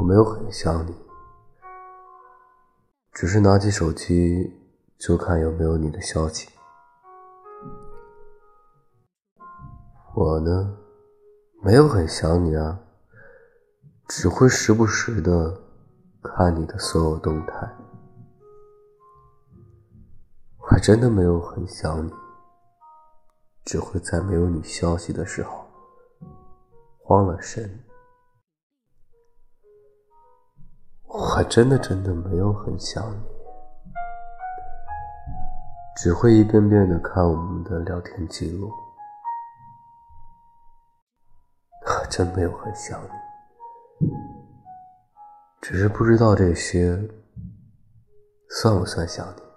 我没有很想你，只是拿起手机就看有没有你的消息。我呢，没有很想你啊，只会时不时的看你的所有动态。我还真的没有很想你，只会在没有你消息的时候慌了神。我还真的真的没有很想你，只会一遍遍的看我们的聊天记录。还真没有很想你，只是不知道这些算不算想你。